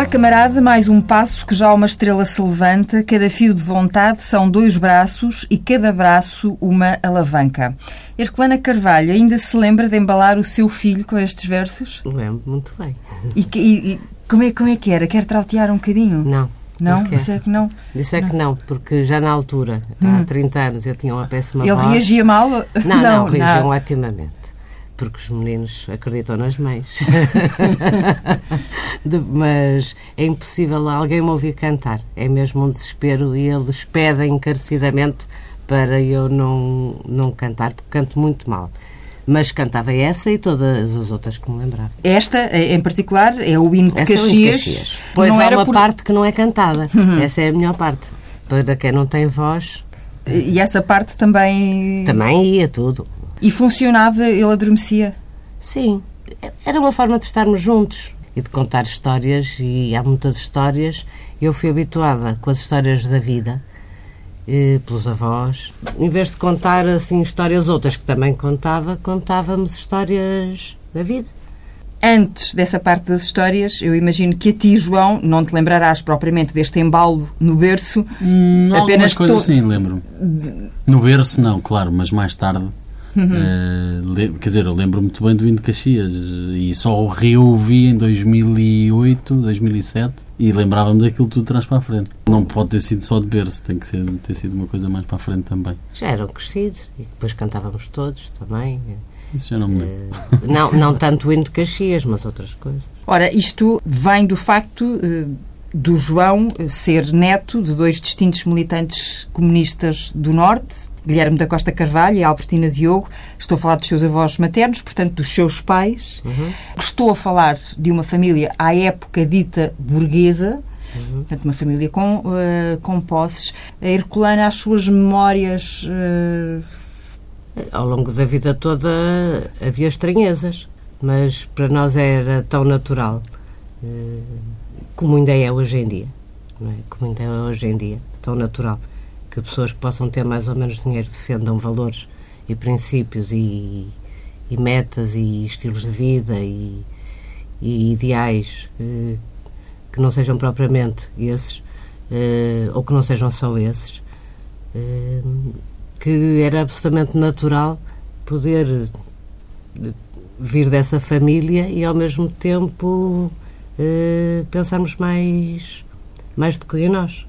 lá, camarada, mais um passo que já uma estrela se levanta. Cada fio de vontade são dois braços e cada braço uma alavanca. Herculana Carvalho ainda se lembra de embalar o seu filho com estes versos? Lembro muito bem. E, e, e como, é, como é que era? Quer trautear um bocadinho? Não. Não? Disse é que não? Disse é que não, porque já na altura, hum. há 30 anos, eu tinha uma péssima Ele voz. reagia mal? Não, não, não reagiam otimamente porque os meninos acreditam nas mães. de, mas é impossível alguém me ouvir cantar. É mesmo um desespero e eles pedem encarecidamente para eu não, não cantar, porque canto muito mal. Mas cantava essa e todas as outras que me lembrava. Esta, em particular, é o hino de Caxias. É o hino de Caxias. Pois não há uma por... parte que não é cantada. Uhum. Essa é a melhor parte. Para quem não tem voz. E essa parte também. Também ia tudo. E funcionava, ele adormecia? Sim, era uma forma de estarmos juntos e de contar histórias, e há muitas histórias. Eu fui habituada com as histórias da vida, eh, pelos avós. Em vez de contar assim histórias outras que também contava, contávamos histórias da vida. Antes dessa parte das histórias, eu imagino que a ti, João, não te lembrarás propriamente deste embalo no berço. Hum, apenas coisas to... sim, lembro. No berço não, claro, mas mais tarde Uhum. Uh, quer dizer, eu lembro muito bem do hino de Caxias e só o reouvi em 2008, 2007 e lembrava-me daquilo tudo de trás para a frente. Não pode ter sido só de berço, tem que ser, ter sido uma coisa mais para a frente também. Já eram crescidos e depois cantávamos todos também. Isso já não me lembro. Uh, não, não tanto o hino de Caxias, mas outras coisas. Ora, isto vem do facto. Uh, do João ser neto de dois distintos militantes comunistas do Norte, Guilherme da Costa Carvalho e Albertina Diogo. Estou a falar dos seus avós maternos, portanto, dos seus pais. Uhum. Estou a falar de uma família à época dita burguesa, Uhum. Portanto, uma família com, uh, com posses. A Herculana, as suas memórias. Uh... Ao longo da vida toda havia estranhezas, mas para nós era tão natural uh, como ainda é hoje em dia. É? Como ainda é hoje em dia, tão natural que pessoas que possam ter mais ou menos dinheiro defendam valores e princípios e, e metas e estilos de vida e, e ideais eh, que não sejam propriamente esses eh, ou que não sejam só esses eh, que era absolutamente natural poder vir dessa família e ao mesmo tempo eh, pensarmos mais mais do que em nós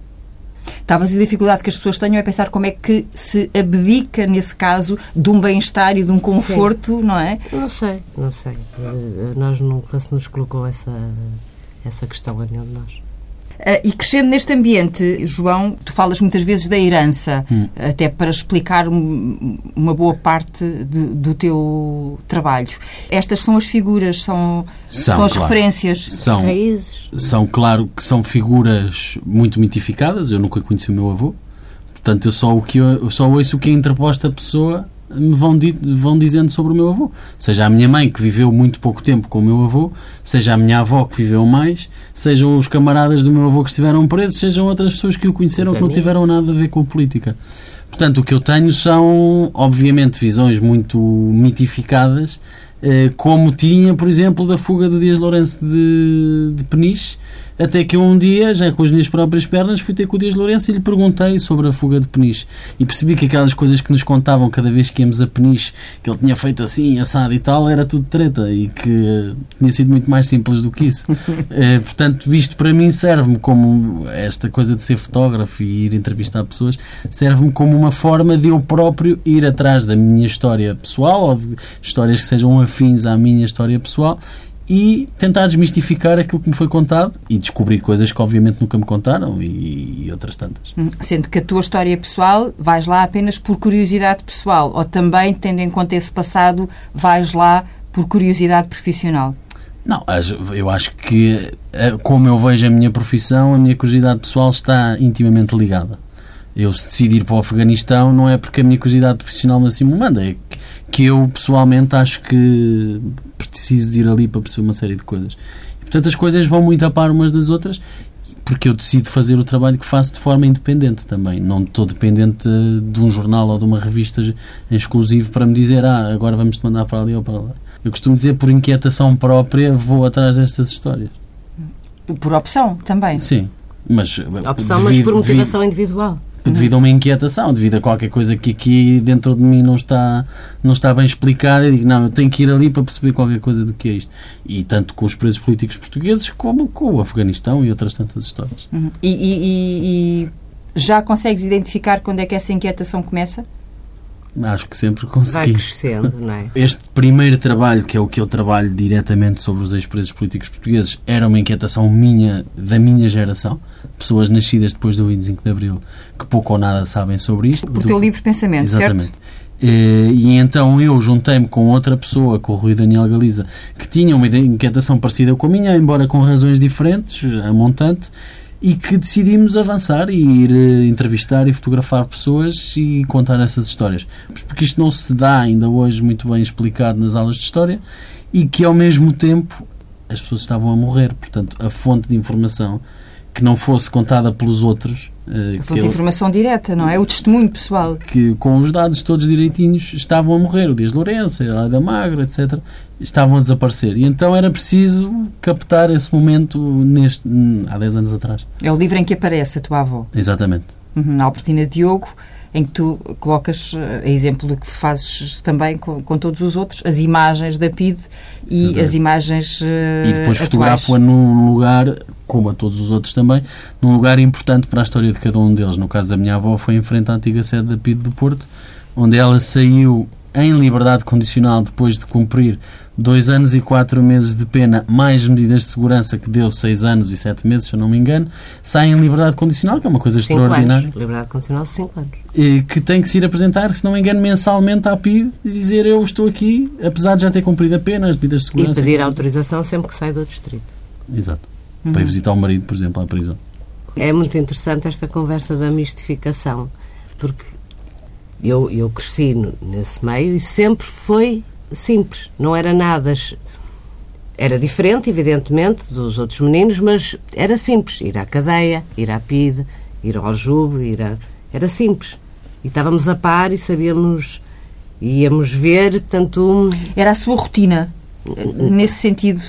Talvez a dificuldade que as pessoas tenham é pensar como é que se abdica, nesse caso, de um bem-estar e de um conforto, Sim. não é? Não sei, não sei. Eh, nós nunca se nos colocou essa, essa questão a nenhum de nós. Uh, e crescendo neste ambiente, João, tu falas muitas vezes da herança, hum. até para explicar um, uma boa parte de, do teu trabalho. Estas são as figuras, são, são, são as claro. referências. São, raízes. São, claro, que são figuras muito mitificadas. Eu nunca conheci o meu avô. Portanto, eu só, o que eu, eu só ouço o que é interposta a pessoa me vão, vão dizendo sobre o meu avô. Seja a minha mãe, que viveu muito pouco tempo com o meu avô, seja a minha avó, que viveu mais, sejam os camaradas do meu avô que estiveram presos, sejam outras pessoas que o conheceram que não tiveram nada a ver com política. Portanto, o que eu tenho são, obviamente, visões muito mitificadas, eh, como tinha, por exemplo, da fuga do Dias Lourenço de, de Peniche, até que um dia, já com as minhas próprias pernas, fui ter com o Dias Lourenço e lhe perguntei sobre a fuga de Peniche. E percebi que aquelas coisas que nos contavam cada vez que íamos a Peniche, que ele tinha feito assim, assado e tal, era tudo treta e que tinha sido muito mais simples do que isso. é, portanto, isto para mim serve-me como esta coisa de ser fotógrafo e ir entrevistar pessoas, serve-me como uma forma de eu próprio ir atrás da minha história pessoal ou de histórias que sejam afins à minha história pessoal e tentar desmistificar aquilo que me foi contado e descobrir coisas que obviamente nunca me contaram e, e, outras tantas. Hum, sendo que a tua história pessoal vais lá apenas por curiosidade pessoal ou também, tendo em conta esse passado, vais lá por curiosidade profissional? Não, eu acho que eh, como eu vejo a minha profissão, a minha curiosidade pessoal está intimamente ligada. Eu se decidir ir para o Afeganistão não é porque a minha curiosidade profissional me assim me manda, é que eu pessoalmente acho que preciso de ir ali para perceber uma série de coisas. E, portanto, as coisas vão muito a par umas das outras porque eu decido fazer o trabalho que faço de forma independente também. Não estou dependente de um jornal ou de uma revista em exclusivo para me dizer ah, agora vamos te mandar para ali ou para lá. Eu costumo dizer, por inquietação própria, vou atrás destas histórias. Por opção também. Sim, mas... Opção, mas por motivação individual. Devido a uma inquietação, devido a qualquer coisa que aqui dentro de mim não está, não está bem explicada, eu digo, não, eu tenho que ir ali para perceber qualquer coisa do que é isto. E tanto com os presos políticos portugueses, como com o Afeganistão e outras tantas histórias. Uhum. E, e, e já consegues identificar quando é que essa inquietação começa? Acho que sempre consegui. Vai crescendo, não é? Este primeiro trabalho, que é o que eu trabalho diretamente sobre os ex-presos políticos portugueses, era uma inquietação minha, da minha geração. Pessoas nascidas depois do 25 de Abril, que pouco ou nada sabem sobre isto. Por teu livre pensamento, Exatamente. certo? E então eu juntei-me com outra pessoa, com o Rui Daniel Galiza, que tinha uma inquietação parecida com a minha, embora com razões diferentes, a montante, e que decidimos avançar e ir eh, entrevistar e fotografar pessoas e contar essas histórias. Porque isto não se dá ainda hoje muito bem explicado nas aulas de história e que ao mesmo tempo as pessoas estavam a morrer. Portanto, a fonte de informação que não fosse contada pelos outros. A fonte de informação direta, não é? O testemunho pessoal. Que com os dados todos direitinhos estavam a morrer. O Dias Lourenço, a da Magra, etc. Estavam a desaparecer. E então era preciso captar esse momento neste, há 10 anos atrás. É o livro em que aparece a tua avó. Exatamente. Uhum, Albertina Diogo, em que tu colocas, a exemplo do que fazes também com, com todos os outros, as imagens da PID e Exatamente. as imagens uh, E depois fotografo-a num lugar, como a todos os outros também, num lugar importante para a história de cada um deles. No caso da minha avó, foi em frente à antiga sede da PID do Porto, onde ela saiu em liberdade condicional depois de cumprir dois anos e quatro meses de pena, mais medidas de segurança que deu seis anos e sete meses, se eu não me engano, sai em liberdade condicional, que é uma coisa cinco extraordinária. Anos. Liberdade condicional de cinco anos. E que tem que se ir apresentar, se não me engano, mensalmente à PID e dizer eu estou aqui, apesar de já ter cumprido a pena, as medidas de segurança. E pedir autorização sempre que sai do distrito. Exato. Uhum. Para ir visitar o marido, por exemplo, à prisão. É muito interessante esta conversa da mistificação, porque eu, eu cresci nesse meio e sempre foi simples, não era nada. Era diferente, evidentemente, dos outros meninos, mas era simples. Ir à cadeia, ir à PIDE, ir ao aljube, ir a... era simples. E estávamos a par e sabíamos, íamos ver, portanto... Era a sua rotina, nesse sentido?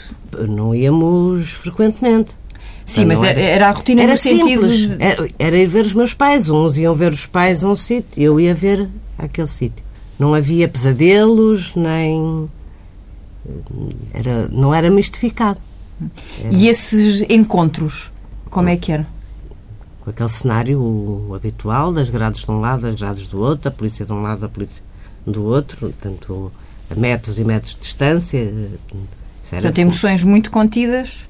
Não íamos frequentemente. Sim, mas era, era, a rotina era no sentido... De... Era, era ir ver os meus pais. Uns iam ver os pais a um sítio, eu ia ver aquele sítio. Não havia pesadelos, nem. Era, não era mistificado. Era... E esses encontros, como é que eram? Com aquele cenário habitual das grades de um lado, das grades do outro, a polícia de um lado, a polícia do outro, tanto a metros e metros de distância. Portanto, emoções muito contidas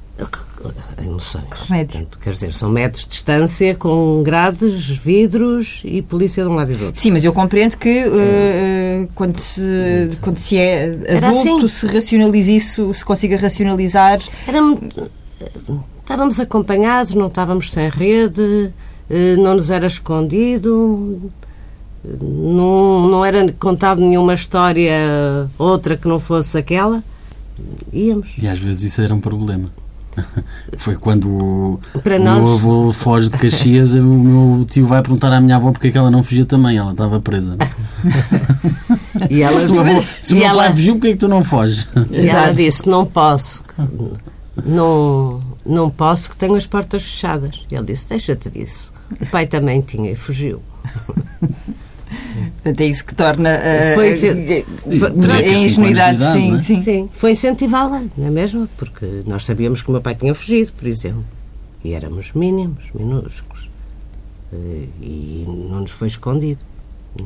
emoções. Que remédio. Portanto, quer dizer, são metros de distância com grades, vidros e polícia de um lado e do outro. Sim, mas eu compreendo que uh, quando, se, quando se é adulto assim. se racionaliza isso, se consiga racionalizar. Era, estávamos acompanhados, não estávamos sem rede, eh, não nos era escondido. Não, não era contado nenhuma história outra que não fosse aquela. Íamos. E às vezes isso era um problema. Foi quando o, Para o nós... meu avô foge de Caxias, o meu tio vai perguntar à minha avó porque é que ela não fugia também, ela estava presa. e ela, se o, avô, se o meu ela... pai fugiu, porque é que tu não foges? E ela disse: Não posso, não, não posso, que tenho as portas fechadas. E ele disse: Deixa-te disso. O pai também tinha e fugiu. Portanto, é isso que torna foi, a ingenuidade, sim, é? sim. sim. Foi incentivá-la, não é mesmo? Porque nós sabíamos que o meu pai tinha fugido, por exemplo. E éramos mínimos, minúsculos. Uh, e não nos foi escondido. É?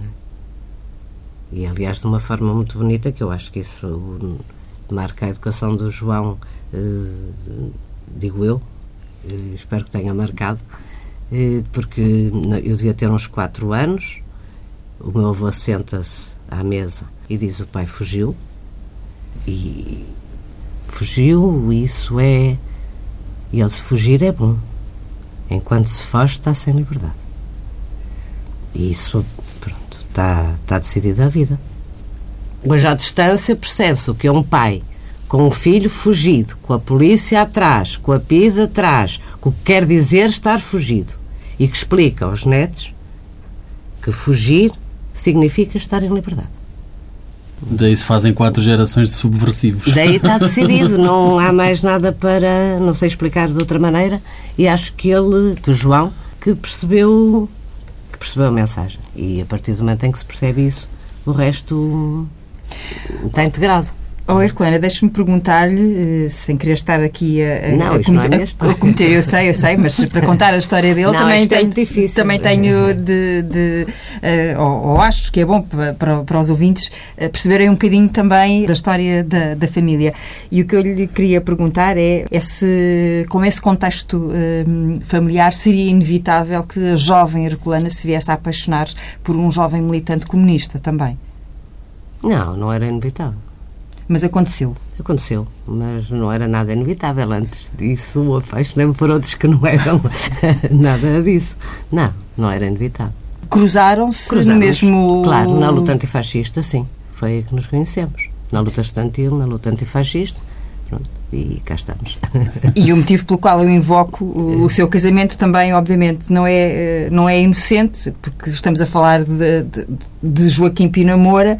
E, aliás, de uma forma muito bonita, que eu acho que isso marca a educação do João, uh, digo eu, espero que tenha marcado, porque eu devia ter uns 4 anos o meu avô senta-se à mesa e diz: O pai fugiu. E fugiu, isso é. E ele se fugir é bom. Enquanto se foge, está sem liberdade. E isso, pronto, está, está decidido a vida. Mas à distância percebe-se o que é um pai com um filho fugido, com a polícia atrás, com a PIDE atrás, com o que quer dizer estar fugido. E que explica aos netos que fugir significa estar em liberdade. Daí se fazem quatro gerações de subversivos. Daí está decidido, não há mais nada para, não sei explicar de outra maneira, e acho que ele, que o João, que percebeu, que percebeu a mensagem. E a partir do momento em que se percebe isso, o resto está integrado. Oh, Herculana, deixe-me perguntar-lhe, eh, sem querer estar aqui a, a, Não, a não é a cometer, eu sei, eu sei, mas para contar a história dele Não, também é tenho, difícil. também tenho de, de eh, ou, ou acho que é bom para, para, para os ouvintes eh, perceberem um bocadinho também da história da, da família. E o que eu lhe queria perguntar é, é se, com esse contexto eh, familiar, seria inevitável que a jovem Herculana se viesse a apaixonar por um jovem militante comunista também. Não, não era inevitável. Mas aconteceu. Aconteceu, mas não era nada inevitável. Antes disso, apaixonei-me por outros que não eram nada disso. Não, não era inevitável. Cruzaram-se no Cruzamos, mesmo. Claro, na luta antifascista, sim. Foi aí que nos conhecemos. Na luta estudantil, na luta antifascista. Pronto, e cá estamos. E o motivo pelo qual eu invoco o, o seu casamento também, obviamente, não é, eh, não é inocente, porque estamos a falar de, de, de Joaquim Pina Moura,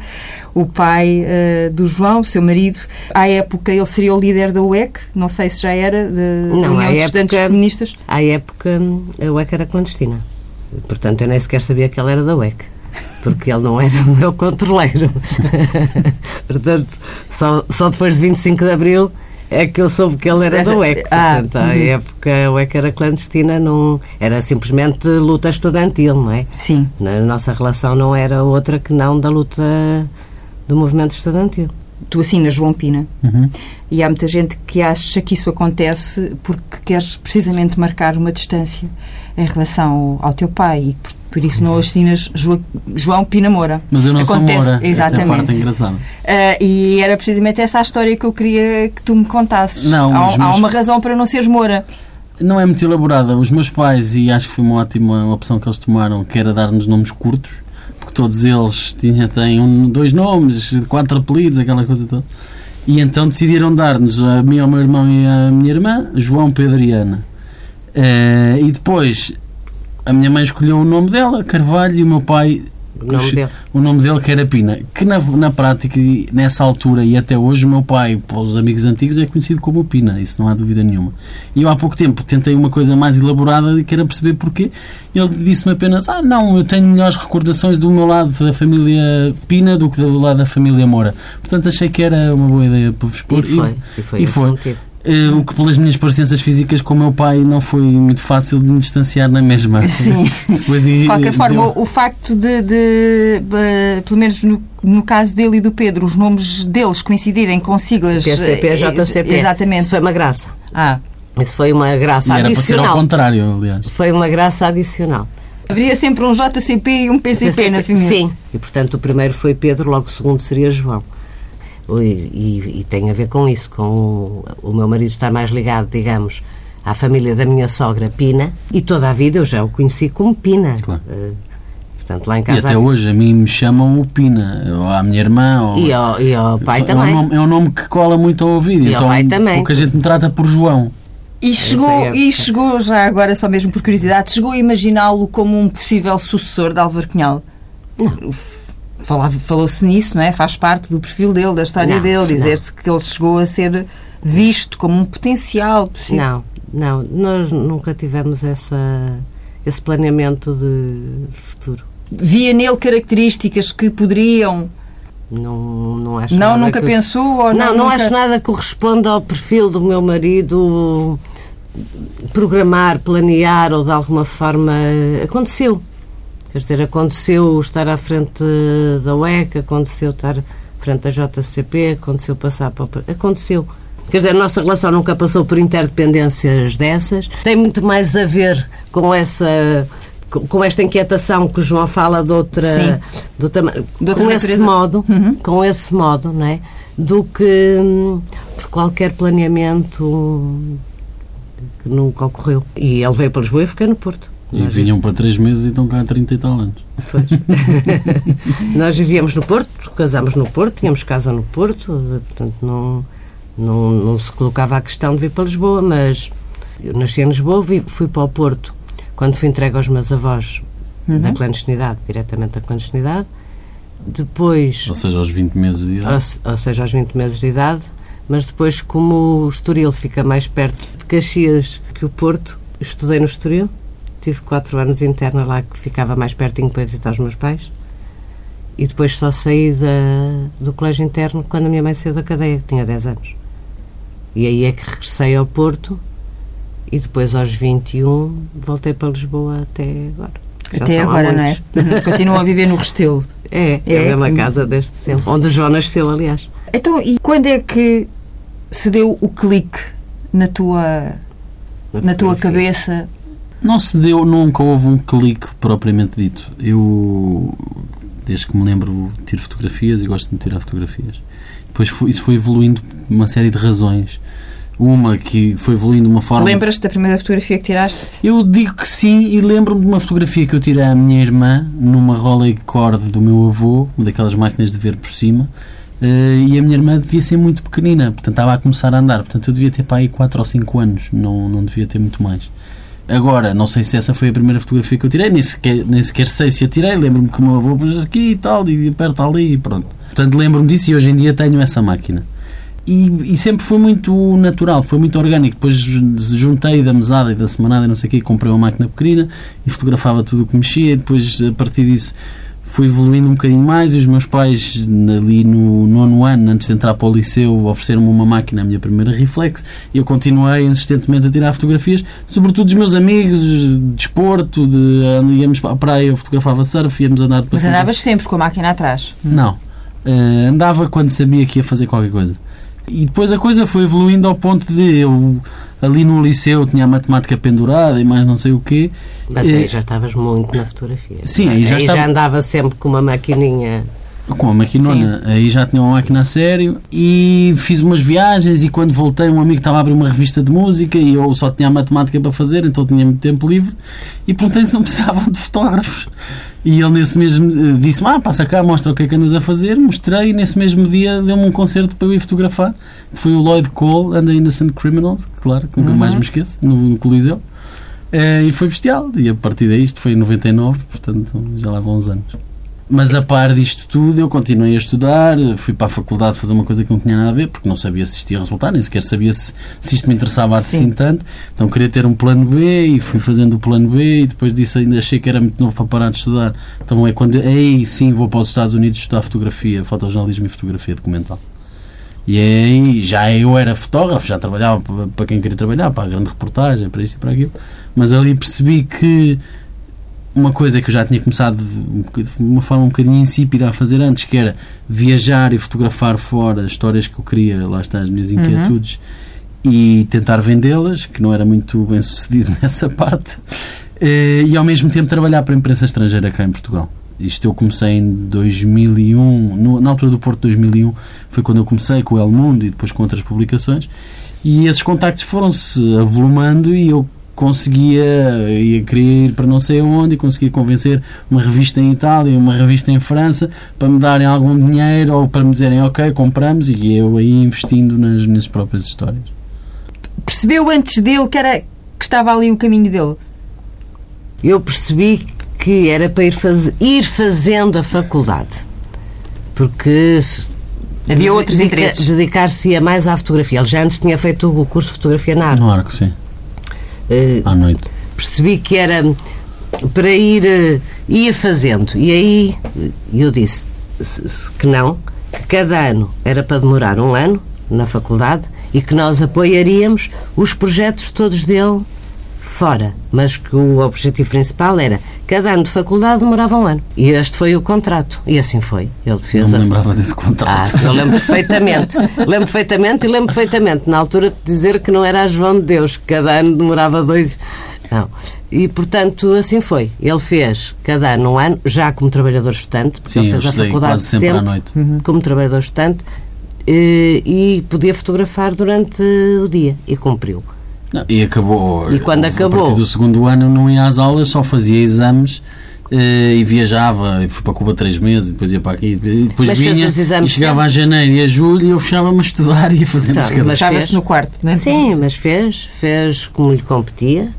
o pai eh, do João, seu marido. À época ele seria o líder da UEC, não sei se já era, da Não, União à de Estudantes Comunistas. À época, a UEC era clandestina. Portanto, eu nem sequer sabia que ele era da UEC. Porque ele não era o meu controleiro. Portanto, só, só depois de 25 de Abril é que eu soube que ele era da UEC. Ah, Portanto, à uhum. época a UEC era clandestina, não, era simplesmente luta estudantil, não é? Sim. A nossa relação não era outra que não da luta do movimento estudantil. Tu assinas João Pina. Uhum. E há muita gente que acha que isso acontece porque queres precisamente marcar uma distância em relação ao, ao teu pai e por, por isso não assinas Joa- João Pina Moura. Mas eu não Acontece- sou Moura. Essa é a Exatamente. parte engraçada. Ah, e era precisamente essa a história que eu queria que tu me contasses. Não, há, os há meus- uma razão para não seres Moura. Não é muito elaborada. Os meus pais, e acho que foi uma ótima opção que eles tomaram, que era dar-nos nomes curtos, todos eles tinham, têm um, dois nomes, quatro apelidos, aquela coisa toda. E então decidiram dar-nos a mim, ao meu irmão e à minha irmã, João Pedro e Ana. Eh, e depois a minha mãe escolheu o nome dela, Carvalho, e o meu pai O nome dele. o nome dele que era Pina, que na, na prática, e nessa altura e até hoje, o meu pai, para os amigos antigos, é conhecido como Pina, isso não há dúvida nenhuma. E eu há pouco tempo tentei uma coisa mais elaborada e quero perceber porquê. E ele disse-me apenas: Ah, não, eu tenho melhores recordações do meu lado da família Pina do que do lado da família Moura. Portanto, achei que era uma boa ideia para vos E expor. foi. E foi, e esse foi. o motivo. Eh, o que pelas minhas parecenças físicas com o meu pai não foi muito fácil de me distanciar na mesma. Sim. Depois, De qualquer deu- forma, o, o facto de, de, eh, pelo menos no, no caso dele e do Pedro, os nomes deles coincidirem com siglas. PCP, eh, JCP. Exatamente. Isso foi uma graça. Ah, Isso foi uma E graça era para ser ao adicional. contrário, aliás. Foi uma graça adicional. haveria sempre um JCP e um PCP na família. Sim, e portanto o primeiro foi Pedro, logo o segundo seria João. E, e- e tem a ver com isso, com o, o meu marido estar mais ligado, digamos, à família da minha sogra Pina, e toda a vida eu já o conheci como Pina. Claro. Eh, portanto, lá em E casa. até hoje a mim me chamam o Pina, ou à minha irmã. Ou... E ao, e ao pai é, também. um nome, é um nome que cola muito ao ouvido. E ao então, pai também. Pouca gente me trata por João. E chegou, é e chegou, já agora, só mesmo por curiosidade, chegou a imaginá-lo como um possível sucessor de Álvaro Cunhal? Não. Falou-se nisso, não é? Faz parte do perfil dele, da história Não, dele, não. dizer-se que ele chegou a ser visto como um potencial possível. Não, não, nós nunca tivemos essa, esse planeamento de futuro. Via nele características que poderiam. Não, não acho Não, nunca que- pensou? Ou Não, não nunca... acho nada que corresponda ao perfil do meu marido programar, planear ou de alguma forma aconteceu. Quer dizer, aconteceu estar à frente da UEC, aconteceu estar à frente da JCP, aconteceu passar para. Aconteceu. Quer dizer, a nossa relação nunca passou por interdependências dessas. Tem muito mais a ver com essa com esta inquietação que o João fala de outra, Sim. de outra De outra com esse natureza. modo, Uhum. com esse modo, não é? Do que hum, por qualquer planeamento que nunca ocorreu. E ele veio para Lisboa e fiquei no Porto. E Nós vinham para três meses e estão cá há 30 e tal anos. Pois. Nós vivíamos no Porto, casámos no Porto, tínhamos casa no Porto, portanto não, não, não se colocava a questão de vir para Lisboa, mas eu nasci em Lisboa, vi- fui para o Porto quando fui entregue aos meus avós da clandestinidade, diretamente da clandestinidade, Depois, Ou seja, aos 20 meses de idade. ou, ou seja, aos 20 meses de idade, mas depois, como o Estoril fica mais perto de Caxias que o Porto, estudei no Estoril. Tive quatro anos interna lá, que ficava mais pertinho para visitar os meus pais. E depois só saí da, do colégio interno quando a minha mãe saiu da cadeia, que tinha 10 anos. E aí é que regressei ao Porto e depois aos 21 voltei para Lisboa até agora. Já Até agora, não é? Continuam a viver no Restelo. É, é, É. a mesma casa desde sempre. Onde o João nasceu, aliás. Então, e quando é que se deu o clique na tua, na tua fotografia. cabeça? Não se deu, nunca houve um clique propriamente dito. Eu, desde que me lembro, tiro fotografias e gosto de tirar fotografias. Depois foi- isso foi evoluindo por uma série de razões. Uma que foi evoluindo de uma forma. Lembras-te da primeira fotografia que tiraste? Eu digo que sim e lembro-me de uma fotografia que eu tirei à minha irmã numa Rolei Cord do meu avô, uma daquelas máquinas de ver por cima, eh, e a minha irmã devia ser muito pequenina, portanto estava a começar a andar, portanto eu devia ter para aí 4 ou 5 anos, não, não devia ter muito mais. Agora, não sei se essa foi a primeira fotografia que eu tirei, nem sequer, nem sequer sei se a tirei, lembro-me que o meu avô pôs aqui e tal, e aperta ali e pronto. Portanto, lembro-me disso e hoje em dia tenho essa máquina. E, e sempre foi muito natural, foi muito orgânico. Depois juntei da mesada e da semanada e não sei o quê, comprei uma máquina pequenina e fotografava tudo o que mexia. E depois, a partir disso, fui evoluindo um bocadinho mais. E os meus pais, ali no nono ano, antes de entrar para o liceu, ofereceram-me uma máquina, a minha primeira reflex. E eu continuei insistentemente a tirar fotografias, sobretudo dos meus amigos, de desporto, de, íamos para a praia, eu fotografava surf, íamos andar de Mas andavas sempre com a máquina atrás. Não. Eh, andava quando sabia que ia fazer qualquer coisa. E depois a coisa foi evoluindo ao ponto de eu, ali no liceu, tinha a matemática pendurada e mais não sei o quê. Mas aí já estavas muito na fotografia. Sim, aí já estava- andava sempre com uma maquininha. Com a maquinona, aí já tinha uma máquina a sério e fiz umas viagens e quando voltei um amigo estava a abrir uma revista de música e eu só tinha a matemática para fazer, então tinha muito tempo livre e perguntei se não precisavam de fotógrafos. E ele nesse mesmo eh, disse-me, ah, passa cá, mostra o que é que andas a fazer. Mostrei e nesse mesmo dia deu-me um concerto para eu ir fotografar, que foi o Lloyd Cole and the Innocent Criminals, claro, que nunca Uhum. mais me esqueço, no, no Coliseu. Eh, e foi bestial. E a partir daí, isto foi em 99, portanto já lá vão uns anos. Mas a par disto tudo, eu continuei a estudar, fui para a faculdade fazer uma coisa que não tinha nada a ver, porque não sabia se isto ia resultar, nem sequer sabia se, se isto me interessava Sim. assim tanto. Então queria ter um plano B e fui fazendo o plano B e depois disso ainda achei que era muito novo para parar de estudar. Então é quando, aí sim, vou para os Estados Unidos estudar fotografia, fotojornalismo e fotografia documental. E aí já eu era fotógrafo, já trabalhava para- para quem queria trabalhar, para a grande reportagem, para isto e para aquilo. Mas ali percebi que uma coisa que eu já tinha começado de um uma forma um bocadinho insípida a fazer antes, que era viajar e fotografar fora histórias que eu queria, lá está as minhas inquietudes, e tentar vendê-las, que não era muito bem sucedido nessa parte, eh, e ao mesmo tempo trabalhar para a imprensa estrangeira cá em Portugal. Isto eu comecei em 2001, no- na altura do Porto 2001, foi quando eu comecei com o El Mundo e depois com outras publicações, e esses contactos foram-se avolumando e eu conseguia, ia querer ir para não sei aonde e conseguia convencer uma revista em Itália, uma revista em França para me darem algum dinheiro ou para me dizerem ok, compramos e eu aí investindo nas minhas próprias histórias. Percebeu antes dele que, era, que estava ali o caminho dele? Eu percebi que era para ir, faz... ir fazendo a faculdade. Porque se- Havia outros interesses. Dedicar-se-ia mais à fotografia. Ele já antes tinha feito o curso de fotografia na ARC. No arco, sim, à noite. percebi que era para ir eh, ia fazendo e aí eh, eu disse se- se- que não que cada ano era para demorar um ano na faculdade e que nós apoiaríamos os projetos todos dele fora mas que o objetivo principal era cada ano de faculdade demorava um ano e este foi o contrato e assim foi ele fez Não me a- lembrava desse ah, contrato. eu lembro perfeitamente. lembro perfeitamente e lembro perfeitamente na altura de dizer que não era a João de Deus, que cada ano demorava dois. Não. E portanto, assim foi. Ele fez cada ano um ano, já como trabalhador estudante, porque Sim, ele eu fez a faculdade quase sempre à noite. como trabalhador estudante eh, e podia fotografar durante o dia e cumpriu. Não, e acabou. E quando a acabou? partir do segundo ano não ia às aulas, só fazia exames eh, e viajava. E fui para Cuba três meses, e depois ia para aqui. E depois Mas fez vinha os exames e chegava sempre? a janeiro e a julho e eu fechava-me a estudar e ia fazendo Claro, as cadeiras. Mas Fechava-se fez. no quarto, não é? Sim, mas fez, fez como lhe competia.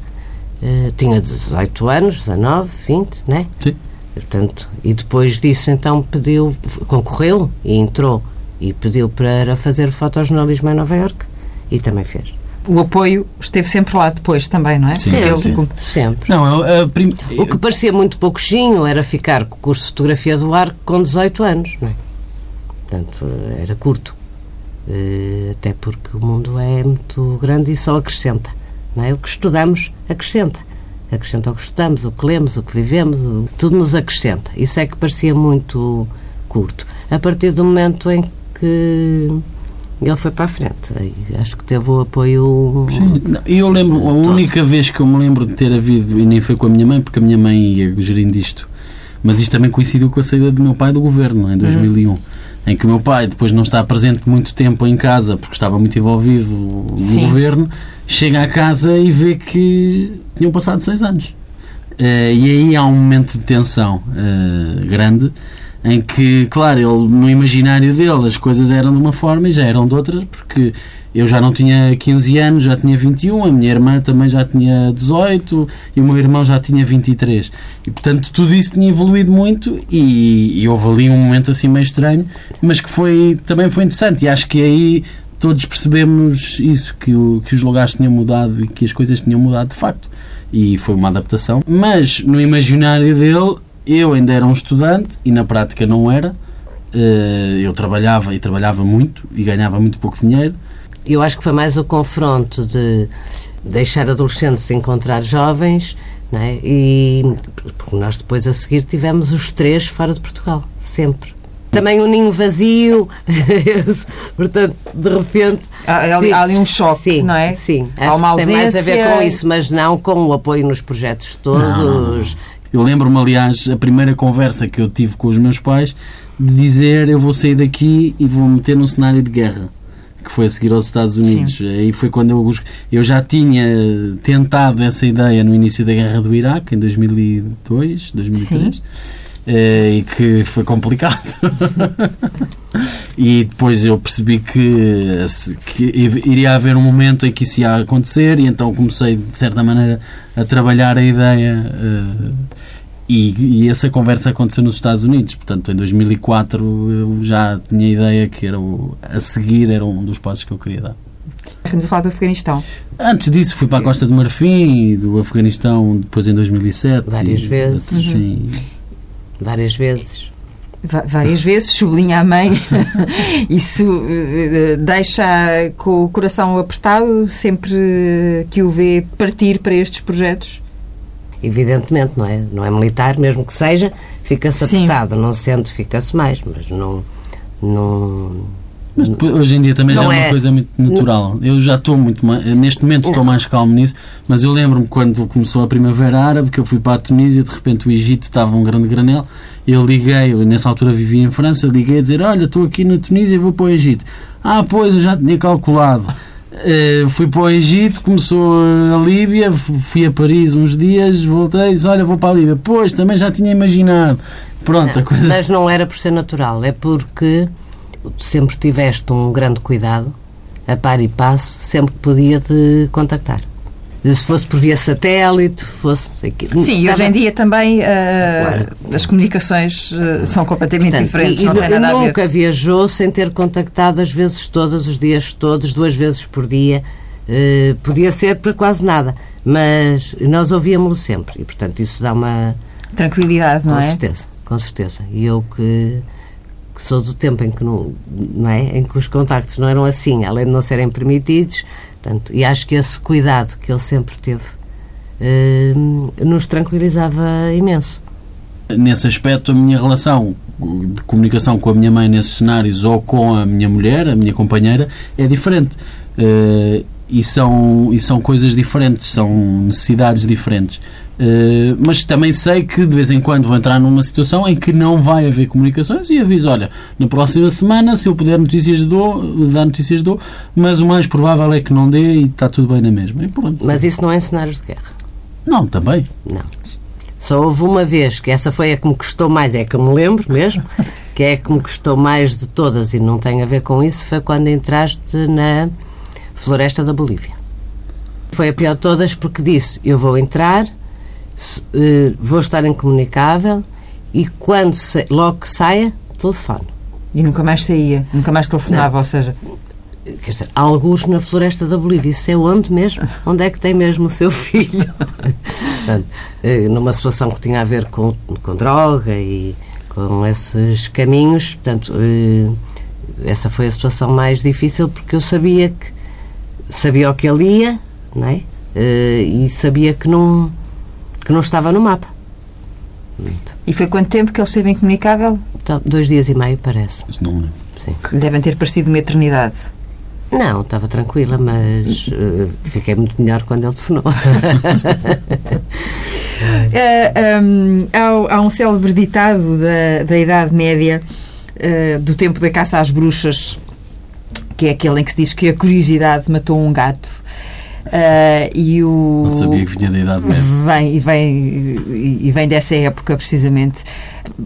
Eh, tinha 18 anos, 19, 20, né? Sim. Portanto, e depois disso, então, pediu, concorreu e entrou e pediu para fazer fotojornalismo em Nova Iorque e também fez. O apoio esteve sempre lá depois também, não é? Sim, Porque sim. ele- Sempre. Não, a, a prim- O que parecia muito pouquinho era ficar com o curso de fotografia do arco com 18 anos, não é? Portanto, era curto. Eh, Até porque o mundo é muito grande e só acrescenta. Não é? O que estudamos acrescenta. Acrescenta o que estudamos, o que lemos, o que vivemos, tudo nos acrescenta. Isso é que parecia muito curto. A partir do momento em que ele foi para a frente, acho que teve o apoio. Sim, eu lembro, a única vez que eu me lembro de ter havido, e nem foi com a minha mãe, porque a minha mãe ia gerindo isto, mas isto também coincidiu com a saída do meu pai do governo, Uhum. em 2001, em que o meu pai, depois de não estar presente muito tempo em casa, porque estava muito envolvido no Sim. governo, chega à casa e vê que tinham passado seis anos. Eh, e aí há um momento de tensão eh, grande em que, claro, ele, no imaginário dele as coisas eram de uma forma e já eram de outras, porque eu já não tinha 15 anos, já tinha 21, a minha irmã também já tinha 18 e o meu irmão já tinha 23. E, portanto, tudo isso tinha evoluído muito e, e houve ali um momento assim meio estranho, mas que foi, também foi interessante e acho que aí todos percebemos isso, que, o- que os lugares tinham mudado e que as coisas tinham mudado de facto. E foi uma adaptação. Mas no imaginário dele, eu ainda era um estudante e na prática não era. Eh, Eu trabalhava e trabalhava muito e ganhava muito pouco dinheiro. Eu acho que foi mais o confronto de deixar adolescentes encontrar jovens, não é? E porque nós depois a seguir tivemos os três fora de Portugal, sempre. Também um ninho vazio, portanto, de repente. Há, há ali, há ali um choque, sim, não é? Sim, Há uma que tem mais a ver com ausência. isso, mas não com o apoio nos projetos todos. Eu lembro-me, aliás, a primeira conversa que eu tive com os meus pais de dizer eu vou sair daqui e vou meter num cenário de guerra que foi a seguir aos Estados Unidos. Aí foi quando eu, eu já tinha tentado essa ideia no início da guerra do Iraque, em 2002, 2003. eh, E que foi complicado. e depois eu percebi que, que iria haver um momento em que isso ia acontecer, e então comecei, de certa maneira, a trabalhar a ideia. eh, e, e essa conversa aconteceu nos Estados Unidos. Portanto, em 2004 eu já tinha a ideia que era o, a seguir era um dos passos que eu queria dar. Estamos a falar do Afeganistão. Antes disso fui para a Costa do Marfim do Afeganistão depois em 2007. Várias e, vezes. Sim. Várias vezes. Várias vezes, sublinha a mãe. Isso eh, eh, deixa com o coração apertado sempre que o vê partir para estes projetos. Evidentemente, não é? Não é militar, mesmo que seja, fica-se apertado. Não sendo, fica-se mais, mas não. não Mas depois, hoje em dia também já Não é uma é- coisa muito natural. Eu já estou muito mais, neste momento estou mais calmo nisso, mas eu lembro-me quando começou a Primavera Árabe que eu fui para a Tunísia, de repente o Egito estava um grande granel. Eu liguei, eu nessa altura vivia em França, liguei a dizer: Olha, estou aqui na Tunísia e vou para o Egito. Ah, pois, eu já tinha calculado. Eh, fui para o Egito, começou a Líbia, fu- fui a Paris uns dias, voltei e disse: Olha, vou para a Líbia. Pois, também já tinha imaginado. Pronto, a coisa. Mas não era por ser natural, é porque sempre tiveste um grande cuidado, a par e passo, sempre que podia te contactar. Se fosse por via satélite, fosse. aqui- Sim, e hoje em dia também eh, Claro. as comunicações eh, são completamente Portanto, diferentes, e, não tem nada a ver. nunca viajou sem ter contactado as vezes todas, os dias todos, duas vezes por dia. Eh, podia ser para quase nada, mas nós ouvíamos-lo sempre e, portanto, isso dá uma. Tranquilidade, não com é? certeza, com certeza. E eu que, sou do tempo em que, não, não é? em que os contactos não eram assim, além de não serem permitidos, portanto, e acho que esse cuidado que ele sempre teve eh, nos tranquilizava imenso. nesse aspecto, a minha relação de comunicação com a minha mãe nesses cenários ou com a minha mulher, a minha companheira, é diferente. Eh, e, são, e são coisas diferentes, são necessidades diferentes. Eh, mas também sei que de vez em quando vou entrar numa situação em que não vai haver comunicações e aviso, olha, na próxima semana, se eu puder notícias dou, dar notícias dou, mas o mais provável é que não dê e está tudo bem na mesma. Mas isso não é em cenários de guerra. Não, também. Não. Só houve uma vez, que essa foi a que me custou mais, é que eu me lembro mesmo, que é a que me custou mais de todas e não tem a ver com isso, foi quando entraste na floresta da Bolívia. Foi a pior de todas porque disse, eu vou entrar, eh, vou estar incomunicável e quando logo que saia, telefono. E nunca mais saía, nunca mais telefonava, ou seja, Quer dizer, alguns na floresta da Bolívia. Isso é onde mesmo? Onde é que tem mesmo o seu filho? Portanto, eh, numa situação que tinha a ver com, com droga e com esses caminhos, portanto, eh, essa foi a situação mais difícil porque eu sabia que sabia o que ele ia, não é? Eh, E sabia que não, que não estava no mapa. Pronto. e foi quanto tempo que ele esteve incomunicável? Então, dois dias e meio, parece. Isso não lembro. Sim. Devem ter parecido uma eternidade. Não, estava tranquila, mas eh, fiquei muito melhor quando ele telefonou. É, hum, há, há um célebre ditado da, da Idade Média, eh, do tempo da caça às bruxas, que é aquele em que se diz que a curiosidade matou um gato. Eh, e o, Não sabia que vinha da Idade Média. Vem, e, vem, e- vem dessa época, precisamente,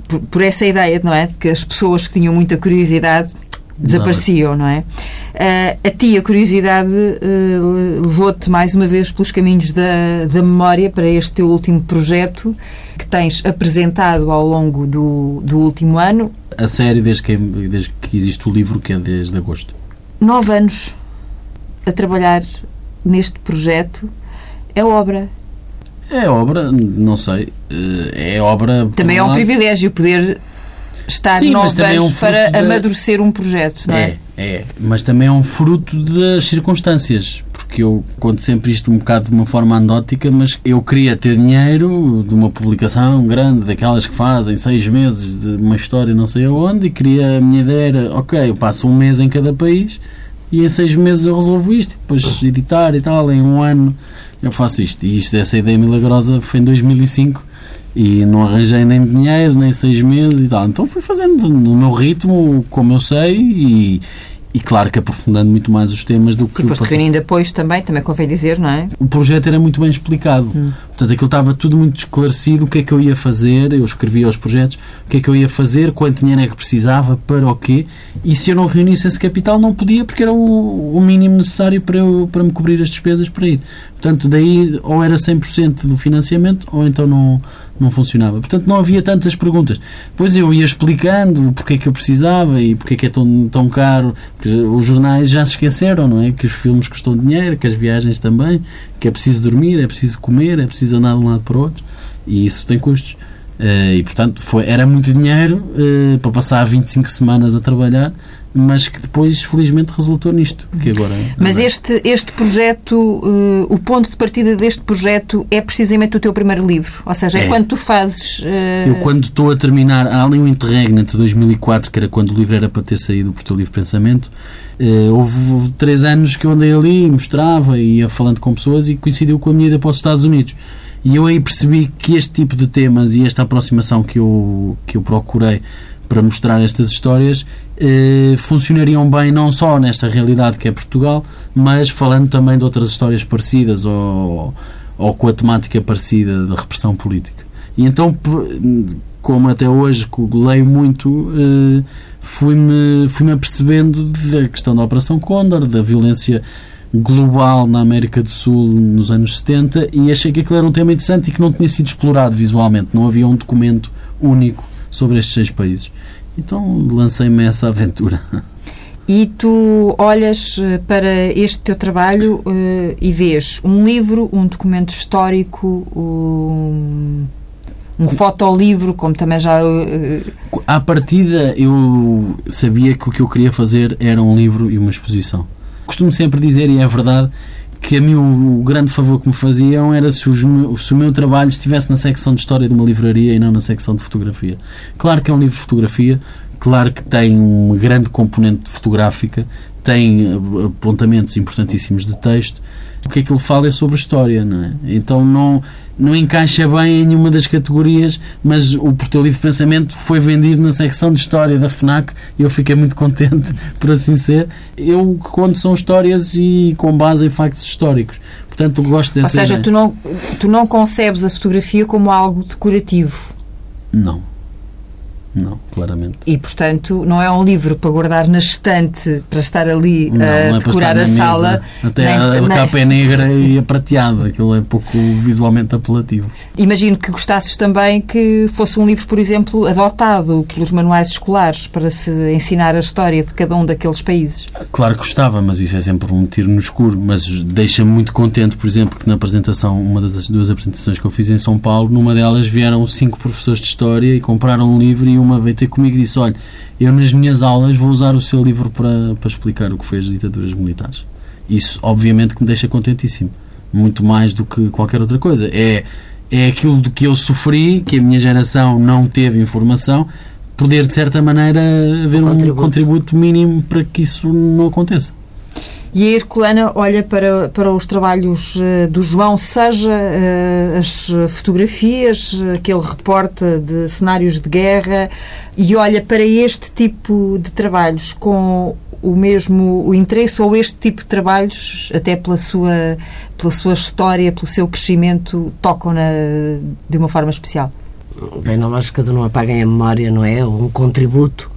por, por essa ideia, não é? De que as pessoas que tinham muita curiosidade desapareciam, não é? Ah, a ti, a curiosidade eh, levou-te mais uma vez pelos caminhos da, da memória para este teu último projeto que tens apresentado ao longo do, do último ano. A série, desde que, desde que existe o livro, que é desde agosto. Nove anos a trabalhar neste projeto. É obra. É obra, não sei. eh, É obra. Também é um lado- privilégio poder estar Sim, nove também é um anos para da- amadurecer um projeto, não é? É, é, mas também é um fruto das circunstâncias, porque eu conto sempre isto um bocado de uma forma anedótica, mas eu queria ter dinheiro de uma publicação grande, daquelas que fazem seis meses de uma história não sei aonde, e queria, a minha ideia era, ok, eu passo um mês em cada país e em seis meses eu resolvo isto, e depois editar e tal, em um ano eu faço isto. E isto, essa ideia milagrosa foi em 2005 e não arranjei nem dinheiro, nem seis meses e tal. Então fui fazendo no meu ritmo, como eu sei, e, e claro que aprofundando muito mais os temas do que Se foste passado. reunindo apoios também, também convém dizer, não é? O projeto era muito bem explicado. Portanto, aquilo estava tudo muito esclarecido, o que é que eu ia fazer, eu escrevia os projetos, o que é que eu ia fazer, quanto dinheiro é que precisava, para o quê, e se eu não reunisse esse capital não podia, porque era o, o mínimo necessário para, eu, para me cobrir as despesas para ir. Portanto, daí ou era 100% do financiamento ou então não, não funcionava. Portanto, não havia tantas perguntas. Depois eu ia explicando porque é que eu precisava e porque é que é tão, tão caro. Porque os jornais já se esqueceram, não é? Que os filmes custam dinheiro, que as viagens também, que é preciso dormir, é preciso comer, é preciso andar de um lado para o outro e isso tem custos. Eh, e portanto foi, era muito dinheiro eh, para passar 25 semanas a trabalhar, mas que depois felizmente resultou nisto. Que agora, Mas agora- este, este projeto, eh, o ponto de partida deste projeto é precisamente o teu primeiro livro. Ou seja, é, É. quando tu fazes. eh, Eu, quando estou a terminar, há ali um interregno entre 2004, que era quando o livro era para ter saído por teu livre pensamento. eh, houve, houve três anos que eu andei ali, mostrava e ia falando com pessoas e coincidiu com a minha ida para os Estados Unidos. E eu aí percebi que este tipo de temas e esta aproximação que eu, que eu procurei para mostrar estas histórias eh, funcionariam bem não só nesta realidade que é Portugal, mas falando também de outras histórias parecidas ou, ou com a temática parecida da repressão política. E então, como até hoje leio muito, eh, fui-me fui-me apercebendo da questão da Operação Condor, da violência global na América do Sul nos anos 70 e achei que aquilo era um tema interessante e que não tinha sido explorado visualmente. Não havia um documento único sobre estes seis países. Então lancei-me a essa aventura. E tu olhas eh, para este teu trabalho eh, e vês um livro, um documento histórico, um, um fotolivro, como também já. eh, À partida, eu sabia que o que eu queria fazer era um livro e uma exposição. Costumo sempre dizer, e é verdade, que a mim o, grande favor que me faziam era se, meu- se o meu trabalho estivesse na secção de História de uma livraria e não na secção de Fotografia. Claro que é um livro de fotografia, claro que tem uma grande componente fotográfica, tem eh, apontamentos importantíssimos de texto. O que é que ele fala é sobre história, não é? Então não, não encaixa bem em nenhuma das categorias, mas o Por Teu Livre Pensamento foi vendido na secção de História da FNAC e eu fiquei muito contente por assim ser. Eu conto são histórias e com base em factos históricos. Portanto, gosto ou dessa seja, ideia. tu não, tu não concebes a fotografia como algo decorativo. Não. Não, claramente. E, portanto, não é um livro para guardar na estante, para estar ali Não, a é para decorar estar a sala. mesa. Até nem- a, a nem- capa é negra e a prateada. Aquilo é pouco visualmente apelativo. Imagino que gostasses também que fosse um livro, por exemplo, adotado pelos manuais escolares para se ensinar a história de cada um daqueles países. Claro que gostava, mas isso é sempre um tiro no escuro. Mas deixa-me muito contente, por exemplo, que na apresentação, uma das duas apresentações que eu fiz em São Paulo, numa delas vieram cinco professores de História e compraram um livro e uma veio ter comigo e disse, olha, eu nas minhas aulas vou usar o seu livro para, para explicar o que foi as ditaduras militares. Isso, obviamente, que me deixa contentíssimo. Muito mais do que qualquer outra coisa. É, é aquilo do que eu sofri, que a minha geração não teve informação, poder, de certa maneira, haver um contributo. contributo mínimo para que isso não aconteça. E a Herculana olha para, para os trabalhos eh, do João, seja eh, as fotografias que ele reporta de cenários de guerra, e olha para este tipo de trabalhos com o mesmo o interesse ou este tipo de trabalhos, até pela sua, pela sua história, pelo seu crescimento, tocam-na de uma forma especial. Bem, na lógica de não apaguem a memória, não é? Um contributo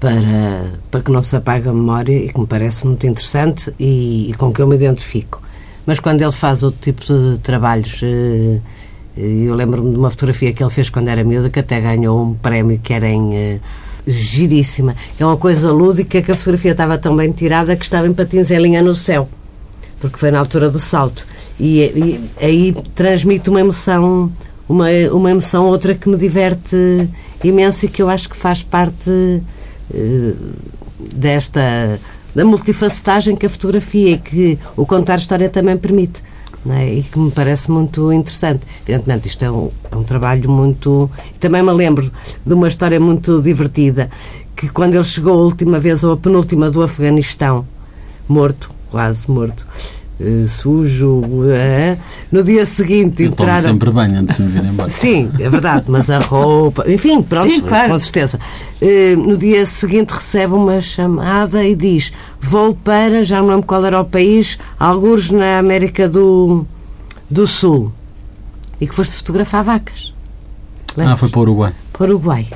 para, para que não se apague a memória e que me parece muito interessante e, e com que eu me identifico. Mas quando ele faz outro tipo de trabalhos, eh, eh, eu lembro-me de uma fotografia que ele fez quando era miúda, que até ganhou um prémio que era em. eh, giríssima. É uma coisa lúdica que a fotografia estava tão bem tirada que estava em patins em linha no céu porque foi na altura do salto. E, e aí transmite uma emoção, uma, uma emoção outra que me diverte imenso e que eu acho que faz parte desta da multifacetagem que a fotografia e que o contar história também permite. é? E que me parece muito interessante. Evidentemente, isto é um, é um trabalho muito. Também me lembro de uma história muito divertida que, quando ele chegou a última vez, ou a penúltima do Afeganistão, morto, quase morto, eh, sujo, eh, no dia seguinte Eu tomo entraram. sempre bem antes de me vir embora. Sim, é verdade, mas a roupa, enfim, pronto, Sim, claro. com certeza. Eh, no dia seguinte recebe uma chamada e diz: Vou para, já não lembro qual era o país, alguns na América do, do Sul. E que foste fotografar vacas. Ah, Lembras? foi para o Uruguai. para o Uruguai.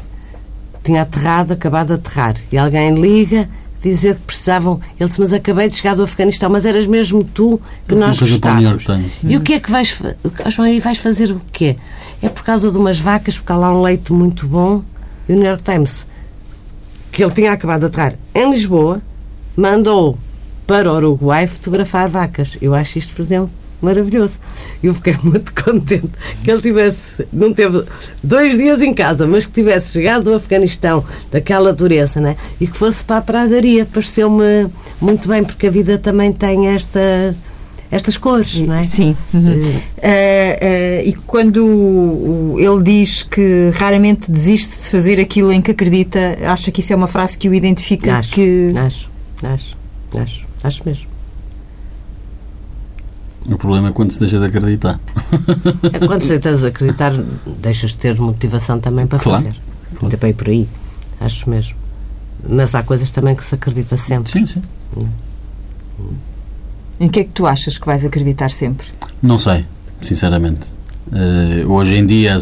Tinha aterrado, acabado de aterrar. E alguém liga dizer que precisavam. Ele disse: Mas acabei de chegar do Afeganistão, mas eras mesmo tu que nós gostávamos. E o que é que vais, João, e vais fazer o quê? É por causa de umas vacas, porque há lá um leite muito bom. E o New York Times, que ele tinha acabado de aterrar em Lisboa, mandou para o Uruguai fotografar vacas. Eu acho isto, por exemplo, maravilhoso. Eu fiquei muito contente que ele tivesse, não teve dois dias em casa, mas que tivesse chegado do Afeganistão, daquela dureza, né? e que fosse para a pradaria. Pareceu-me muito bem, porque a vida também tem esta, estas cores, não é? Sim. Uhum. Eh, eh, e quando ele diz que raramente desiste de fazer aquilo em que acredita, acha que isso é uma frase que o identifica? Acho, que... acho, acho, acho, acho mesmo. O problema é quando se deixa de acreditar. É Quando se tentas acreditar, deixas de ter motivação também para Claro, fazer. claro. Também por aí, acho mesmo. Mas há coisas também que se acredita sempre. Sim, sim. Em que é que tu achas que vais acreditar sempre? Não sei, sinceramente. Eh, hoje em dia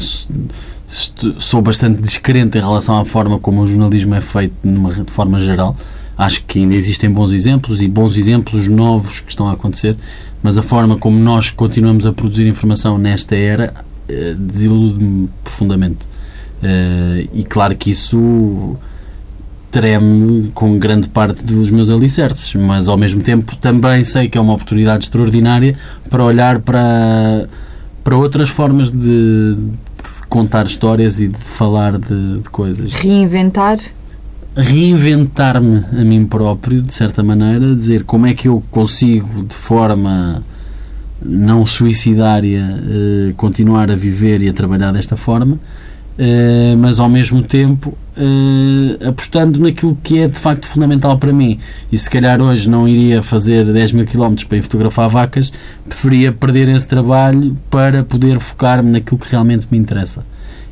sou bastante descrente em relação à forma como o jornalismo é feito numa, de forma geral. Acho que ainda existem bons exemplos e bons exemplos novos que estão a acontecer, mas a forma como nós continuamos a produzir informação nesta era eh, desilude-me profundamente. Eh, e claro que isso treme com grande parte dos meus alicerces, mas ao mesmo tempo também sei que é uma oportunidade extraordinária para olhar para, para outras formas de, de contar histórias e de falar de, de coisas. Reinventar? Reinventar-me a mim próprio, de certa maneira, dizer como é que eu consigo, de forma não suicidária, eh, continuar a viver e a trabalhar desta forma, eh, mas ao mesmo tempo eh, apostando naquilo que é de facto fundamental para mim. E se calhar hoje não iria fazer 10 mil quilómetros para ir fotografar vacas, preferia perder esse trabalho para poder focar-me naquilo que realmente me interessa.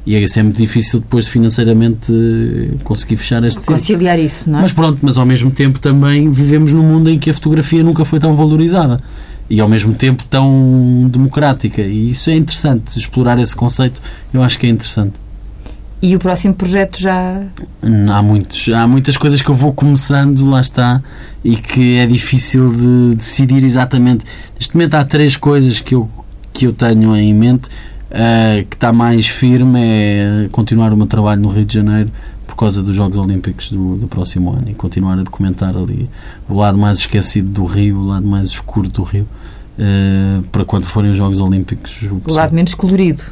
E isso é muito difícil depois de financeiramente eh, conseguir fechar este ciclo. Conciliar isso, não é? Mas pronto, mas ao mesmo tempo também vivemos num mundo em que a fotografia nunca foi tão valorizada e ao mesmo tempo tão democrática e isso é interessante, explorar esse conceito eu acho que é interessante. E o próximo projeto já. Há, muitos, há muitas coisas que eu vou começando, lá está, e que é difícil de decidir exatamente. Neste momento há três coisas que eu, que eu tenho em mente. Uh, que está mais firme é continuar o meu trabalho no Rio de Janeiro por causa dos Jogos Olímpicos do, do próximo ano e continuar a documentar ali o lado mais esquecido do Rio, o lado mais escuro do Rio, uh, para quando forem os Jogos Olímpicos. O, o lado menos colorido.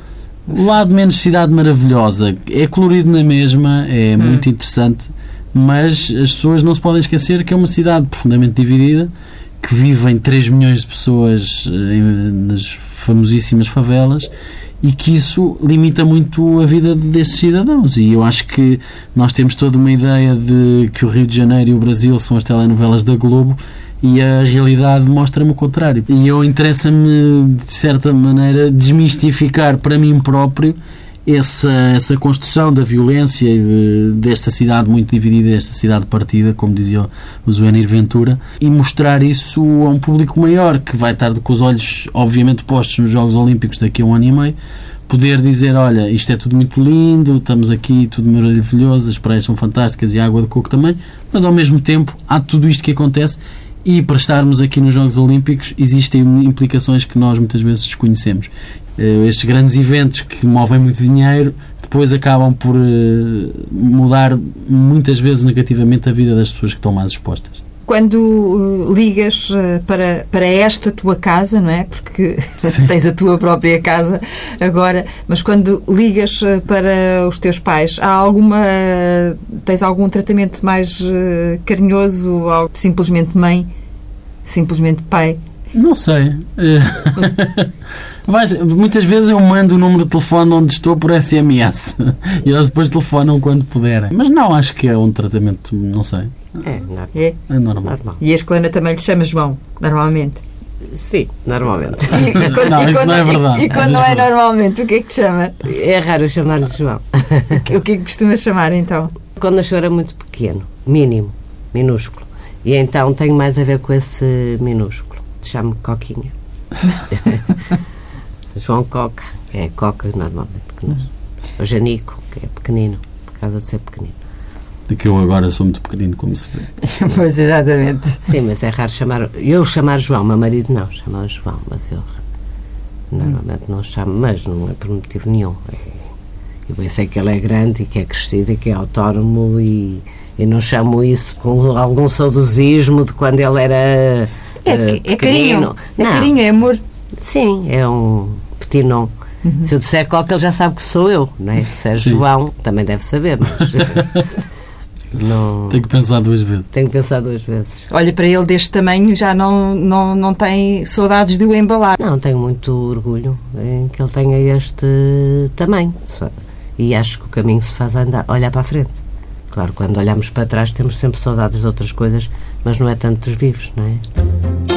O lado menos cidade maravilhosa. É colorido na mesma, é hum. muito interessante, mas as pessoas não se podem esquecer que é uma cidade profundamente dividida, que vivem 3 milhões de pessoas eh, nas famosíssimas favelas e que isso limita muito a vida destes cidadãos. E eu acho que nós temos toda uma ideia de que o Rio de Janeiro e o Brasil são as telenovelas da Globo e a realidade mostra-me o contrário. E eu interessa-me, de certa maneira, desmistificar para mim próprio essa, essa construção da violência de, desta cidade muito dividida, desta cidade partida, como dizia o Zuenir Ventura, e mostrar isso a um público maior, que vai estar com os olhos, obviamente, postos nos Jogos Olímpicos daqui a um ano e meio, poder dizer, olha, isto é tudo muito lindo, estamos aqui, tudo maravilhoso, as praias são fantásticas e a água de coco também, mas ao mesmo tempo há tudo isto que acontece e para estarmos aqui nos Jogos Olímpicos existem implicações que nós muitas vezes desconhecemos. Eh, estes grandes eventos que movem muito dinheiro depois acabam por eh, mudar muitas vezes negativamente a vida das pessoas que estão mais expostas quando ligas para, para esta tua casa, não é? Porque tens a tua própria casa agora, mas quando ligas para os teus pais, há alguma tens algum tratamento mais carinhoso ou simplesmente mãe, simplesmente pai? Não sei. Vai, muitas vezes eu mando o número de telefone onde estou por SMS e eles depois telefonam quando puderem. Mas não, acho que é um tratamento, não sei. É, é? é normal. normal. E a escolana também lhe chama João, normalmente? Sim, normalmente. E, quando, não, isso não é verdade. E, e quando não é normalmente, o que é que te chama? É raro chamar-lhe João. o que é que costuma chamar então? Quando nasceu era muito pequeno, mínimo, minúsculo. E então tenho mais a ver com esse minúsculo. Chamo-me Coquinha. João Coca, é Coca normalmente que nós. O Janico, que é pequenino, por causa de ser pequenino. De que eu agora sou muito pequenino, como se vê. pois, exatamente. Sim, mas é raro chamar. Eu chamar João, meu marido não, chama João, mas eu normalmente não chamo, mas não é por motivo nenhum. Eu pensei que ele é grande e que é crescido e que é autónomo e, e não chamo isso com algum saudosismo de quando ele era. É, uh, é carinho. É carinho, é amor. Sim, é um petinon. Uhum. Se eu disser Coca, ele já sabe que sou eu, não é? Se é Sim. João, também deve saber, mas. não... Tenho que pensar duas vezes. Tenho que pensar duas vezes. Olha, para ele deste tamanho já não, não, não tem saudades de o embalar. Não, tenho muito orgulho em que ele tenha este tamanho. E acho que o caminho se faz andar, olhar para a frente. Claro, quando olhamos para trás temos sempre saudades de outras coisas, mas não é tanto dos vivos, não é?